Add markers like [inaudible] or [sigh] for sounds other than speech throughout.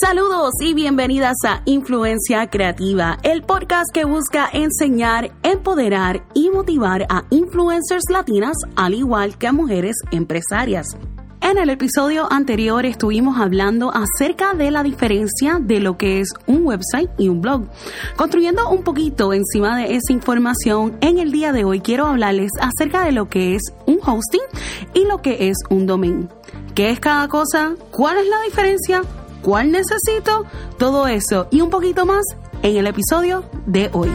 Saludos y bienvenidas a Influencia Creativa, el podcast que busca enseñar, empoderar y motivar a influencers latinas al igual que a mujeres empresarias. En el episodio anterior estuvimos hablando acerca de la diferencia de lo que es un website y un blog. Construyendo un poquito encima de esa información, en el día de hoy quiero hablarles acerca de lo que es un hosting y lo que es un domain. ¿Qué es cada cosa? ¿Cuál es la diferencia? Cuál necesito, todo eso y un poquito más en el episodio de hoy.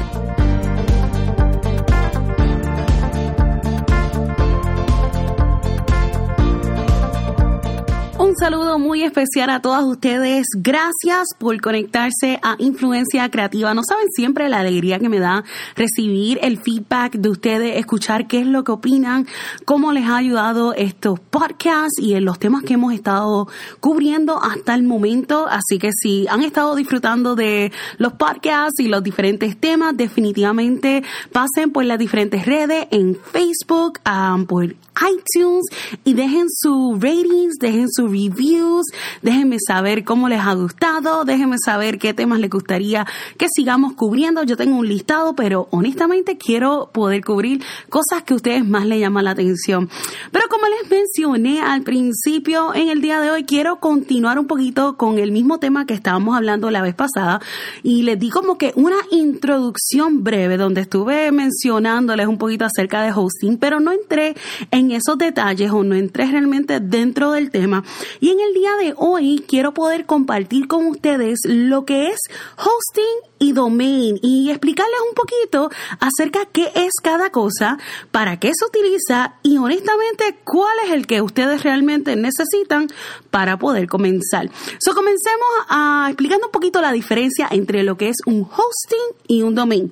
Saludo muy especial a todas ustedes. Gracias por conectarse a Influencia Creativa. No saben siempre la alegría que me da recibir el feedback de ustedes, escuchar qué es lo que opinan, cómo les ha ayudado estos podcasts y en los temas que hemos estado cubriendo hasta el momento. Así que si han estado disfrutando de los podcasts y los diferentes temas, definitivamente pasen por las diferentes redes en Facebook, um, por iTunes y dejen sus ratings, dejen sus reviews, déjenme saber cómo les ha gustado, déjenme saber qué temas les gustaría que sigamos cubriendo. Yo tengo un listado, pero honestamente quiero poder cubrir cosas que a ustedes más les llaman la atención. Pero como les mencioné al principio, en el día de hoy quiero continuar un poquito con el mismo tema que estábamos hablando la vez pasada y les di como que una introducción breve donde estuve mencionándoles un poquito acerca de hosting, pero no entré en esos detalles o no entré realmente dentro del tema en el día de hoy quiero poder compartir con ustedes lo que es hosting y domain y explicarles un poquito acerca qué es cada cosa, para qué se utiliza y honestamente cuál es el que ustedes realmente necesitan para poder comenzar. So comencemos a explicando un poquito la diferencia entre lo que es un hosting y un domain.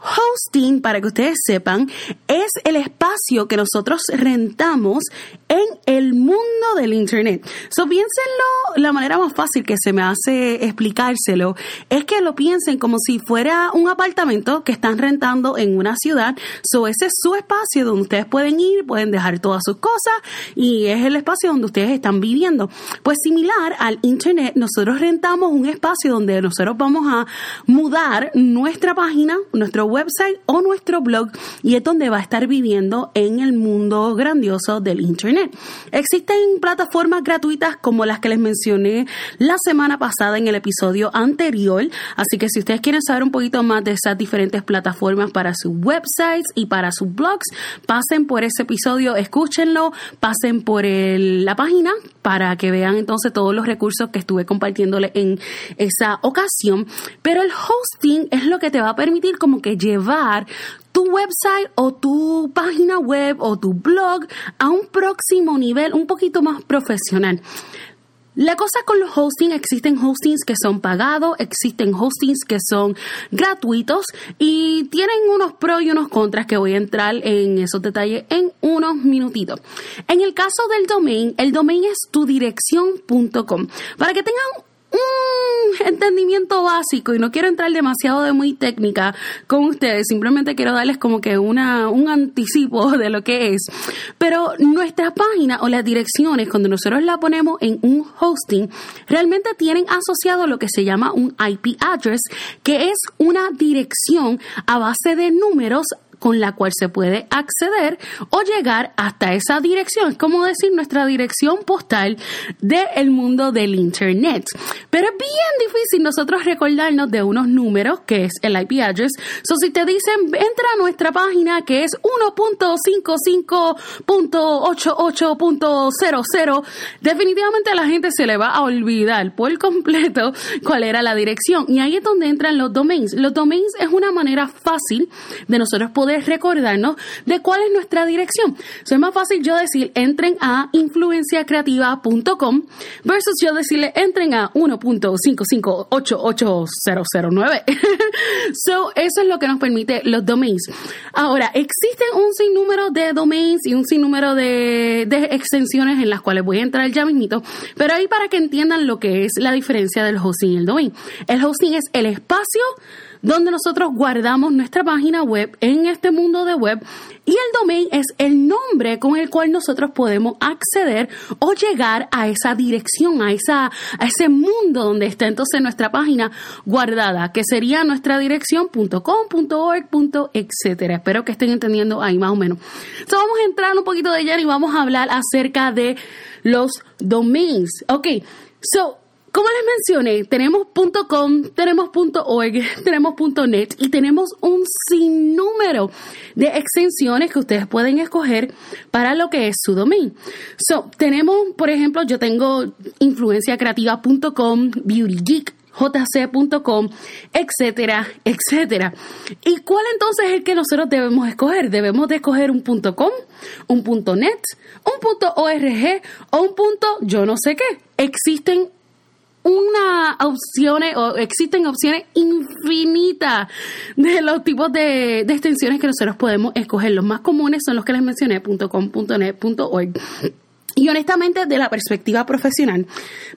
Hosting, para que ustedes sepan, es el espacio que nosotros rentamos en el mundo del Internet. So, piénsenlo, la manera más fácil que se me hace explicárselo es que lo piensen como si fuera un apartamento que están rentando en una ciudad. So, ese es su espacio donde ustedes pueden ir, pueden dejar todas sus cosas y es el espacio donde ustedes están viviendo. Pues similar al Internet, nosotros rentamos un espacio donde nosotros vamos a mudar nuestra página, nuestro website o nuestro blog y es donde va a estar viviendo en el mundo grandioso del Internet. Existen plataformas gratuitas como las que les mencioné la semana pasada en el episodio anterior, así que si ustedes quieren saber un poquito más de esas diferentes plataformas para sus websites y para sus blogs, pasen por ese episodio, escúchenlo, pasen por la página para que vean entonces todos los recursos que estuve compartiéndole en esa ocasión. Pero el hosting es lo que te va a permitir como que llevar tu website o tu página web o tu blog a un próximo nivel un poquito más profesional. La cosa con los hostings, existen hostings que son pagados, existen hostings que son gratuitos y tienen unos pros y unos contras que voy a entrar en esos detalles en unos minutitos. En el caso del domain, el domain es tu dirección.com. Para que tengan un entendimiento básico y no quiero entrar demasiado de muy técnica con ustedes, simplemente quiero darles como que una, un anticipo de lo que es. Pero nuestra página o las direcciones, cuando nosotros la ponemos en un hosting, realmente tienen asociado lo que se llama un IP address, que es una dirección a base de números con la cual se puede acceder o llegar hasta esa dirección. Es como decir nuestra dirección postal del mundo del Internet. Pero es bien difícil nosotros recordarnos de unos números, que es el IP address. So, si te dicen, entra a nuestra página que es 1.55.88.00, definitivamente a la gente se le va a olvidar por completo cuál era la dirección. Y ahí es donde entran los domains. Los domains es una manera fácil de nosotros poder recordarnos de cuál es nuestra dirección. es más fácil yo decir entren a influenciacreativa.com versus yo decirle entren a 1.5588009. [laughs] so, eso es lo que nos permite los domains. Ahora, existen un sinnúmero de domains y un sinnúmero de, de extensiones en las cuales voy a entrar ya mismito, pero ahí para que entiendan lo que es la diferencia del hosting y el domain. El hosting es el espacio donde nosotros guardamos nuestra página web en este mundo de web y el domain es el nombre con el cual nosotros podemos acceder o llegar a esa dirección, a, esa, a ese mundo donde está entonces nuestra página guardada, que sería nuestra dirección .com, etcétera. Espero que estén entendiendo ahí más o menos. Entonces vamos a entrar un poquito de lleno y vamos a hablar acerca de los domains. Ok, so como les mencioné, tenemos .com, tenemos .org, [laughs] tenemos .net y tenemos un sinnúmero de extensiones que ustedes pueden escoger para lo que es su domain. So, tenemos, por ejemplo, yo tengo influenciacreativa.com, beautygeek, jc.com, etcétera, etcétera. ¿Y cuál entonces es el que nosotros debemos escoger? Debemos de escoger un .com, un .net, un .org o un punto yo no sé qué. Existen una opciones o existen opciones infinitas de los tipos de, extensiones que nosotros podemos escoger. Los más comunes son los que les mencioné, .com, .net, .org. Y honestamente, de la perspectiva profesional,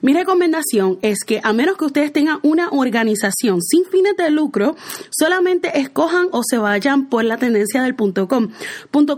mi recomendación es que a menos que ustedes tengan una organización sin fines de lucro, solamente escojan o se vayan por la tendencia del .com.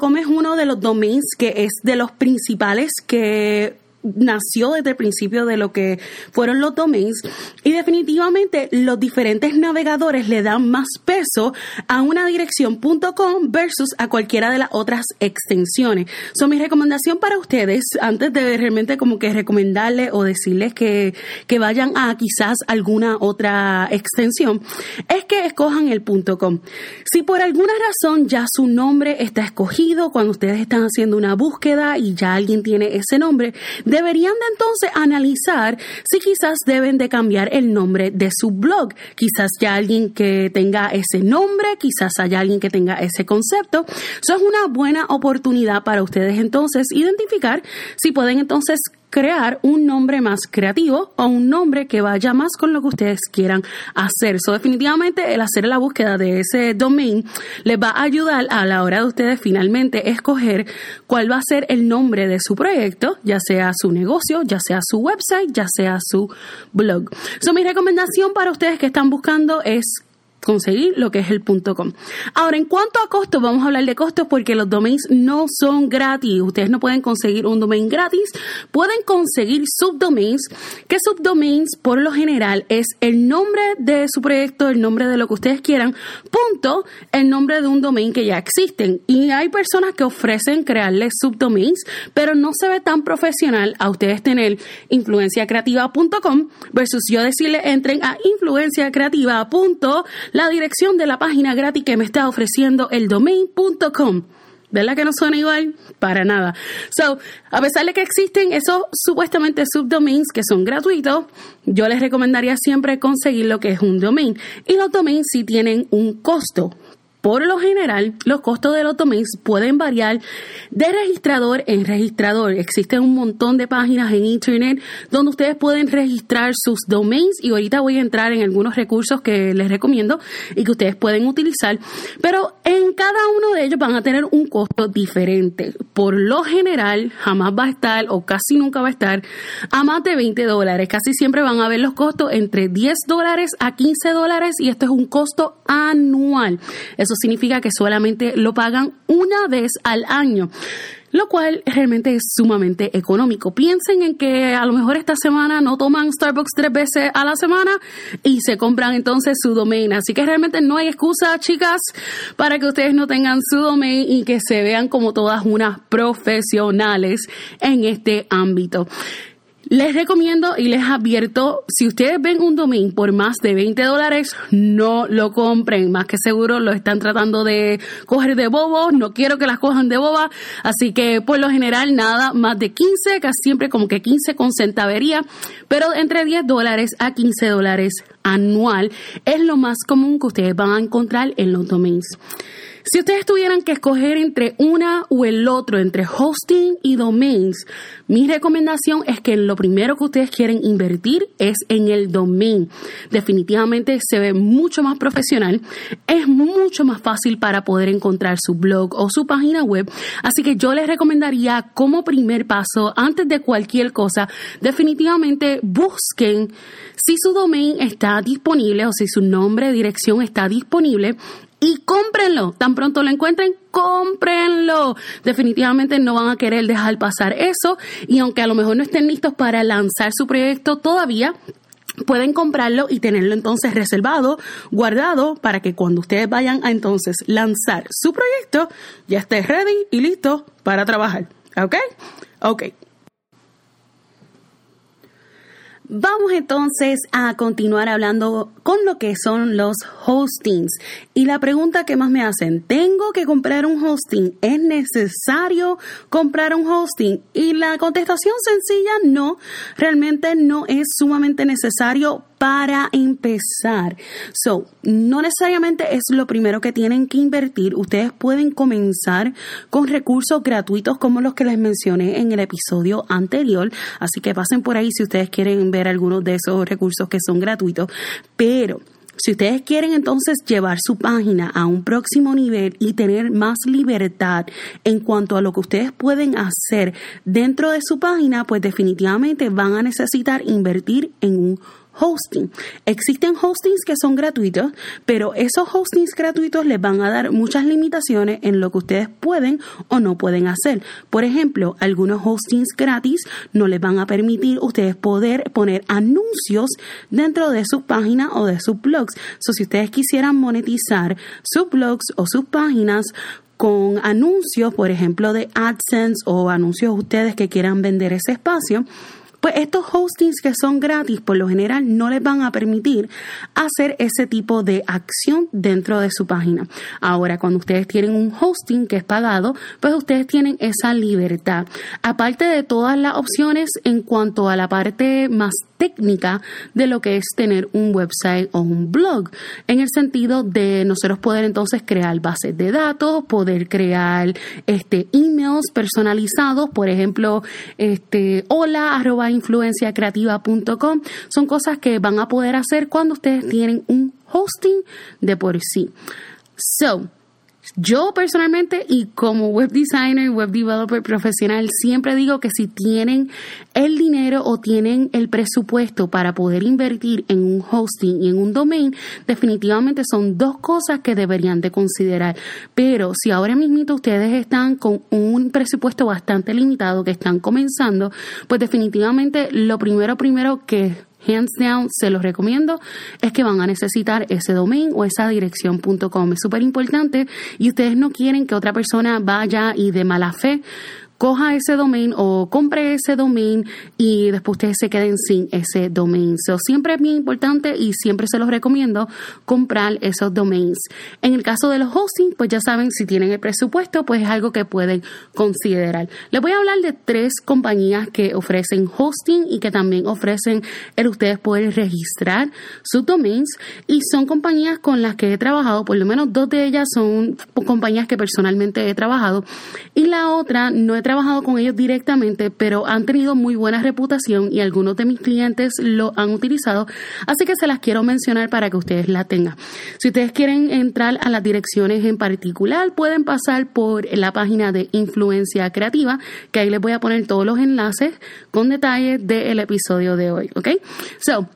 .com es uno de los domains que es de los principales que nació desde el principio de lo que fueron los domains y definitivamente los diferentes navegadores le dan más peso a una dirección .com versus a cualquiera de las otras extensiones. So, mi recomendación para ustedes, antes de realmente como que recomendarles o decirles que, que vayan a quizás alguna otra extensión, es que escojan el .com. Si por alguna razón ya su nombre está escogido cuando ustedes están haciendo una búsqueda y ya alguien tiene ese nombre, deberían de entonces analizar si quizás deben de cambiar el nombre de su blog. Quizás ya alguien que tenga ese nombre, quizás haya alguien que tenga ese concepto. Eso es una buena oportunidad para ustedes entonces identificar si pueden entonces crear un nombre más creativo o un nombre que vaya más con lo que ustedes quieran hacer. So, definitivamente el hacer la búsqueda de ese domain les va a ayudar a la hora de ustedes finalmente escoger cuál va a ser el nombre de su proyecto, ya sea su negocio, ya sea su website, ya sea su blog. So, mi recomendación para ustedes que están buscando es conseguir lo que es el .com. Ahora, en cuanto a costos, vamos a hablar de costos porque los domains no son gratis. Ustedes no pueden conseguir un domain gratis, pueden conseguir subdomains, que subdomains por lo general es el nombre de su proyecto, el nombre de lo que ustedes quieran, punto, el nombre de un domain que ya existen. Y hay personas que ofrecen crearles subdomains, pero no se ve tan profesional a ustedes tener influenciacreativa.com versus yo decirle entren a influenciacreativa.com la dirección de la página gratis que me está ofreciendo el domain.com. ¿Verdad que no suena igual? Para nada. So, a pesar de que existen esos supuestamente subdomains que son gratuitos, yo les recomendaría siempre conseguir lo que es un domain. Y los domains sí tienen un costo. Por lo general, los costos de los domains pueden variar de registrador en registrador. Existen un montón de páginas en Internet donde ustedes pueden registrar sus domains y ahorita voy a entrar en algunos recursos que les recomiendo y que ustedes pueden utilizar. Pero en cada uno de ellos van a tener un costo diferente. Por lo general, jamás va a estar o casi nunca va a estar a más de 20 dólares. Casi siempre van a ver los costos entre 10 dólares a 15 dólares y esto es un costo anual. Eso significa que solamente lo pagan una vez al año lo cual realmente es sumamente económico. Piensen en que a lo mejor esta semana no toman Starbucks tres veces a la semana y se compran entonces su domain. Así que realmente no hay excusa, chicas, para que ustedes no tengan su domain y que se vean como todas unas profesionales en este ámbito. Les recomiendo y les advierto, si ustedes ven un domain por más de 20 dólares, no lo compren. Más que seguro lo están tratando de coger de bobo. No quiero que las cojan de boba. Así que por lo general nada más de 15, casi siempre como que 15 con centavería. Pero entre 10 dólares a 15 dólares anual es lo más común que ustedes van a encontrar en los domains. Si ustedes tuvieran que escoger entre una o el otro, entre hosting y domains, mi recomendación es que lo primero que ustedes quieren invertir es en el domain. Definitivamente se ve mucho más profesional, es mucho más fácil para poder encontrar su blog o su página web. Así que yo les recomendaría como primer paso, antes de cualquier cosa, definitivamente busquen si su domain está disponible o si su nombre, dirección está disponible y cómprenlo. Tan pronto lo encuentren, cómprenlo. Definitivamente no van a querer dejar pasar eso y aunque a lo mejor no estén listos para lanzar su proyecto todavía, pueden comprarlo y tenerlo entonces reservado, guardado, para que cuando ustedes vayan a entonces lanzar su proyecto, ya esté ready y listo para trabajar. ¿Ok? Ok. Vamos entonces a continuar hablando con lo que son los hostings. Y la pregunta que más me hacen, ¿tengo que comprar un hosting? ¿Es necesario comprar un hosting? Y la contestación sencilla, no, realmente no es sumamente necesario para empezar. So, no necesariamente es lo primero que tienen que invertir. Ustedes pueden comenzar con recursos gratuitos como los que les mencioné en el episodio anterior. Así que pasen por ahí si ustedes quieren ver algunos de esos recursos que son gratuitos. Pero si ustedes quieren entonces llevar su página a un próximo nivel y tener más libertad en cuanto a lo que ustedes pueden hacer dentro de su página, pues definitivamente van a necesitar invertir en un hosting. Existen hostings que son gratuitos, pero esos hostings gratuitos les van a dar muchas limitaciones en lo que ustedes pueden o no pueden hacer. Por ejemplo, algunos hostings gratis no les van a permitir ustedes poder poner anuncios dentro de su página o de sus blogs. So, si ustedes quisieran monetizar sus blogs o sus páginas, con anuncios, por ejemplo, de AdSense o anuncios ustedes que quieran vender ese espacio, pues estos hostings que son gratis, por lo general, no les van a permitir hacer ese tipo de acción dentro de su página. Ahora, cuando ustedes tienen un hosting que es pagado, pues ustedes tienen esa libertad. Aparte de todas las opciones en cuanto a la parte más técnica de lo que es tener un website o un blog, en el sentido de nosotros poder entonces crear bases de datos, poder crear este emails personalizados, por ejemplo, este hola arroba influenciacreativa.com, son cosas que van a poder hacer cuando ustedes tienen un hosting de por sí. So, yo personalmente y como web designer, web developer profesional, siempre digo que si tienen el dinero o tienen el presupuesto para poder invertir en un hosting y en un domain, definitivamente son dos cosas que deberían de considerar. Pero si ahora mismo ustedes están con un presupuesto bastante limitado, que están comenzando, pues definitivamente lo primero, primero que hands down, se los recomiendo, es que van a necesitar ese domain o esa dirección.com. Es súper importante y ustedes no quieren que otra persona vaya y de mala fe coja ese domain o compre ese domain y después ustedes se queden sin ese domain. So, siempre es bien importante y siempre se los recomiendo comprar esos domains. En el caso de los hosting, pues ya saben, si tienen el presupuesto, pues es algo que pueden considerar. Les voy a hablar de tres compañías que ofrecen hosting y que también ofrecen el ustedes poder registrar sus domains y son compañías con las que he trabajado, por lo menos dos de ellas son compañías que personalmente he trabajado y la otra no he trabajado con ellos directamente, pero han tenido muy buena reputación y algunos de mis clientes lo han utilizado, así que se las quiero mencionar para que ustedes la tengan. Si ustedes quieren entrar a las direcciones en particular, pueden pasar por la página de Influencia Creativa, que ahí les voy a poner todos los enlaces con detalles del episodio de hoy, ¿ok? So,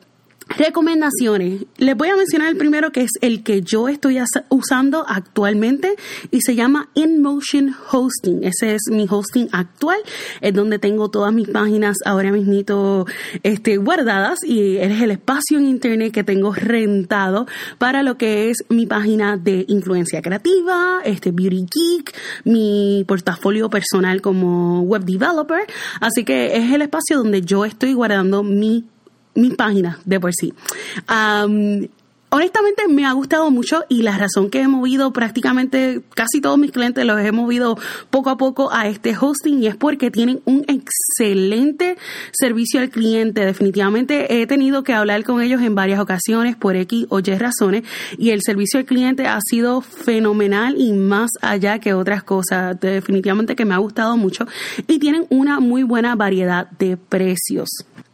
Recomendaciones. Les voy a mencionar el primero que es el que yo estoy usando actualmente y se llama InMotion Hosting. Ese es mi hosting actual, es donde tengo todas mis páginas ahora mismo este, guardadas y es el espacio en internet que tengo rentado para lo que es mi página de influencia creativa, este Beauty Geek, mi portafolio personal como web developer. Así que es el espacio donde yo estoy guardando mi mi página de por sí. honestamente me ha gustado mucho y la razón que he movido prácticamente casi todos mis clientes los he movido poco a poco a este hosting y es porque tienen un excelente servicio al cliente. Definitivamente he tenido que hablar con ellos en varias ocasiones por X o Y razones y el servicio al cliente ha sido fenomenal y más allá que otras cosas. Definitivamente que me ha gustado mucho y tienen una muy buena variedad de precios.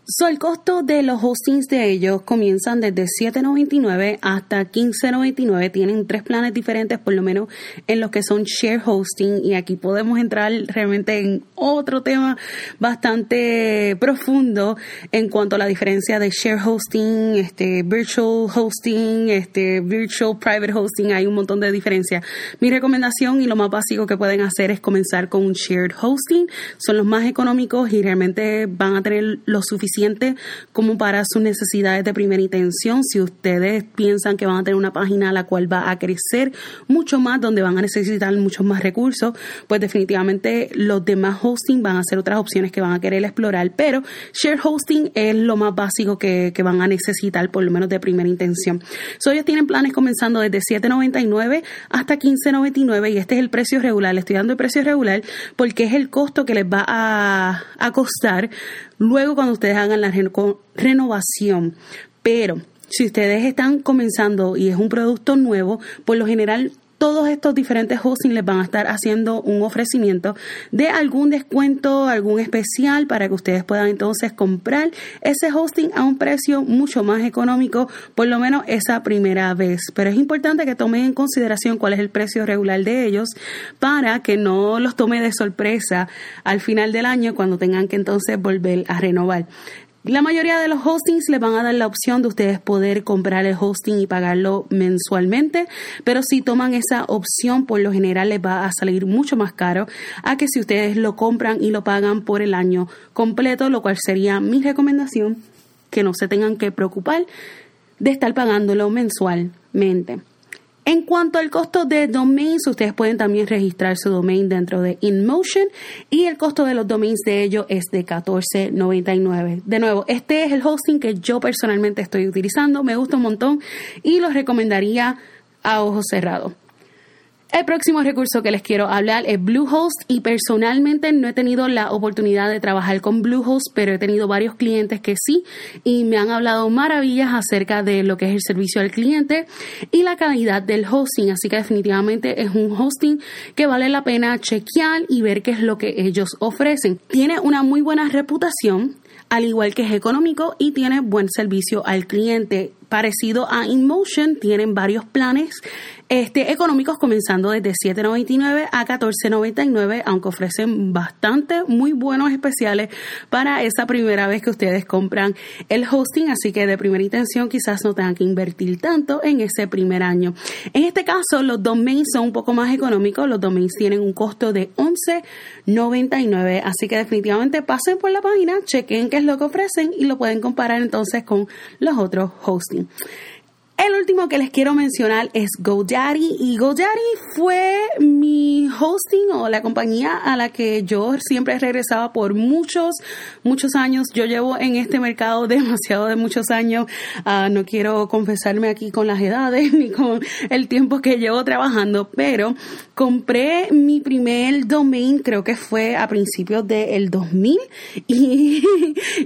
So, el costo de los hostings de ellos comienzan desde $7.99 hasta $15.99. Tienen tres planes diferentes, por lo menos en los que son share hosting. Y aquí podemos entrar realmente en otro tema bastante profundo en cuanto a la diferencia de share hosting, este, virtual hosting, este, virtual private hosting. Hay un montón de diferencias. Mi recomendación y lo más básico que pueden hacer es comenzar con un shared hosting. Son los más económicos y realmente van a tener lo suficiente como para sus necesidades de primera intención. Si ustedes piensan que van a tener una página a la cual va a crecer mucho más, donde van a necesitar muchos más recursos, pues definitivamente los demás hosting van a ser otras opciones que van a querer explorar. Pero share hosting es lo más básico que, van a necesitar, por lo menos de primera intención. So, ellos tienen planes comenzando desde $7.99 hasta $15.99 y este es el precio regular. Le estoy dando el precio regular porque es el costo que les va a, a costar luego cuando ustedes hagan la renovación. Pero si ustedes están comenzando y es un producto nuevo, por lo general todos estos diferentes hosting les van a estar haciendo un ofrecimiento de algún descuento, algún especial para que ustedes puedan entonces comprar ese hosting a un precio mucho más económico, por lo menos esa primera vez. Pero es importante que tomen en consideración cuál es el precio regular de ellos para que no los tome de sorpresa al final del año cuando tengan que entonces volver a renovar. La mayoría de los hostings les van a dar la opción de ustedes poder comprar el hosting y pagarlo mensualmente, pero si toman esa opción, por lo general les va a salir mucho más caro a que si ustedes lo compran y lo pagan por el año completo, lo cual sería mi recomendación, que no se tengan que preocupar de estar pagándolo mensualmente. En cuanto al costo de domains, ustedes pueden también registrar su domain dentro de InMotion y el costo de los domains de ello es de $14.99. De nuevo, este es el hosting que yo personalmente estoy utilizando, me gusta un montón y los recomendaría a ojos cerrados. El próximo recurso que les quiero hablar es Bluehost y personalmente no he tenido la oportunidad de trabajar con Bluehost, pero he tenido varios clientes que sí y me han hablado maravillas acerca de lo que es el servicio al cliente y la calidad del hosting, así que definitivamente es un hosting que vale la pena chequear y ver qué es lo que ellos ofrecen. Tiene una muy buena reputación, al igual que es económico y tiene buen servicio al cliente. Parecido a InMotion, tienen varios planes este, económicos comenzando desde 7.99 a 14.99, aunque ofrecen bastante muy buenos especiales para esa primera vez que ustedes compran el hosting, así que de primera intención quizás no tengan que invertir tanto en ese primer año. En este caso, los domains son un poco más económicos, los domains tienen un costo de 11.99, así que definitivamente pasen por la página, chequen qué es lo que ofrecen y lo pueden comparar entonces con los otros hosting. El último que les quiero mencionar es GoDaddy y GoDaddy fue mi hosting o la compañía a la que yo siempre regresaba por muchos, muchos años. Yo llevo en este mercado [laughs] demasiado de muchos años. Ah, no quiero confesarme aquí con las edades [laughs] ni con el tiempo que llevo trabajando, pero compré mi primer domain, creo que fue a principios del 2000 [laughs] y,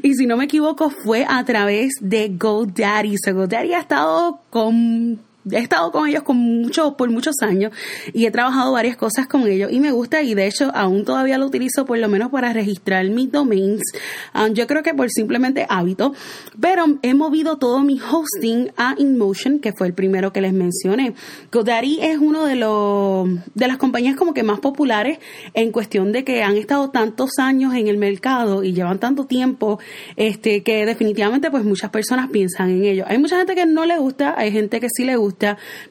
y si no me equivoco fue a través de GoDaddy. So GoDaddy ha estado con he estado con ellos con mucho, por muchos años y he trabajado varias cosas con ellos y me gusta y de hecho aún todavía lo utilizo por lo menos para registrar mis domains. Um, yo creo que por simplemente hábito, pero he movido todo mi hosting a InMotion, que fue el primero que les mencioné. GoDaddy es uno de los de las compañías como que más populares en cuestión de que han estado tantos años en el mercado y llevan tanto tiempo este que definitivamente pues muchas personas piensan en ello. Hay mucha gente que no le gusta, hay gente que sí le gusta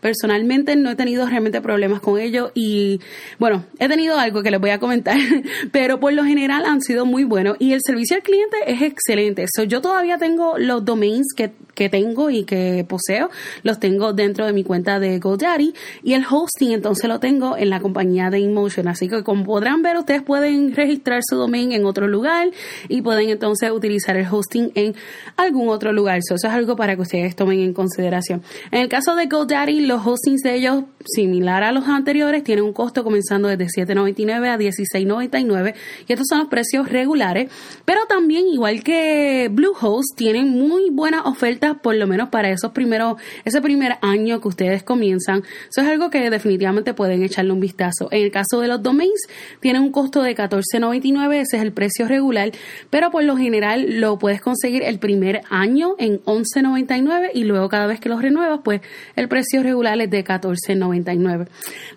Personalmente no he tenido realmente problemas con ello y bueno, he tenido algo que les voy a comentar, [laughs] pero por lo general han sido muy buenos y el servicio al cliente es excelente. yo todavía tengo los domains que, que tengo y que poseo, los tengo dentro de mi cuenta de GoDaddy y el hosting entonces lo tengo en la compañía de InMotion. Así que como podrán ver, ustedes pueden registrar su domain en otro lugar y pueden entonces utilizar el hosting en algún otro lugar. eso es algo para que ustedes tomen en consideración. En el caso de GoDaddy, los hostings de ellos, similar a los anteriores, tienen un costo comenzando desde $7.99 a $16.99 y estos son los precios regulares, pero también igual que Bluehost tienen muy buenas ofertas por lo menos para esos primeros ese primer año que ustedes comienzan. Eso es algo que definitivamente pueden echarle un vistazo. En el caso de los domains tienen un costo de $14.99, ese es el precio regular, pero por lo general lo puedes conseguir el primer año en $11.99 y luego cada vez que los renuevas, pues el precio regular es de $14.99.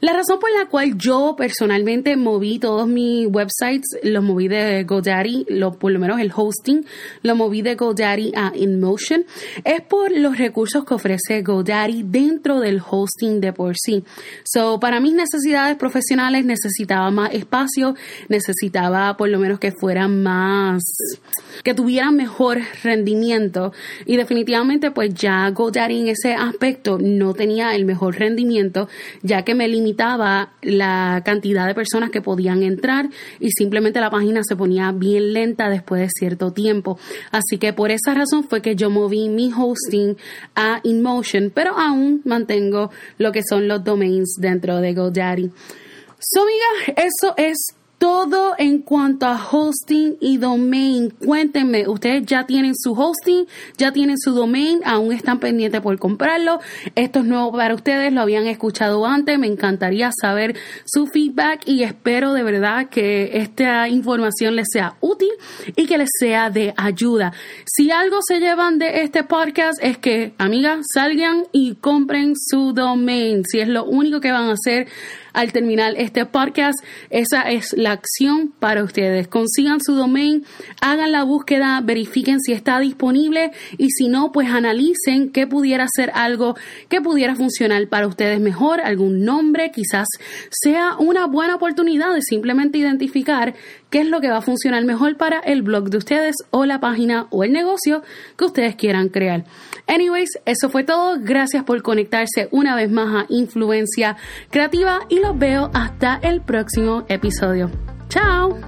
La razón por la cual yo personalmente moví todos mis websites, los moví de GoDaddy, lo, por lo menos el hosting, lo moví de GoDaddy a InMotion, es por los recursos que ofrece GoDaddy dentro del hosting de por sí. So, para mis necesidades profesionales necesitaba más espacio, necesitaba por lo menos que fuera más, que tuviera mejor rendimiento y definitivamente pues ya GoDaddy en ese aspecto no tenía el mejor rendimiento ya que me limitaba la cantidad de personas que podían entrar y simplemente la página se ponía bien lenta después de cierto tiempo. Así que por esa razón fue que yo moví mi hosting a InMotion, pero aún mantengo lo que son los domains dentro de GoDaddy. So, amiga, eso es todo en cuanto a hosting y domain. Cuéntenme, ustedes ya tienen su hosting, ya tienen su domain, aún están pendientes por comprarlo. Esto es nuevo para ustedes, lo habían escuchado antes. Me encantaría saber su feedback y espero de verdad que esta información les sea útil y que les sea de ayuda. Si algo se llevan de este podcast es que, amigas, salgan y compren su domain. Si es lo único que van a hacer al terminar este podcast. Esa es la acción para ustedes. Consigan su domain, hagan la búsqueda, verifiquen si está disponible y si no, pues analicen qué pudiera ser algo que pudiera funcionar para ustedes mejor, algún nombre, quizás sea una buena oportunidad de simplemente identificar qué es lo que va a funcionar mejor para el blog de ustedes o la página o el negocio que ustedes quieran crear. Anyways, eso fue todo. Gracias por conectarse una vez más a Influencia Creativa y los veo hasta el próximo episodio. Chao.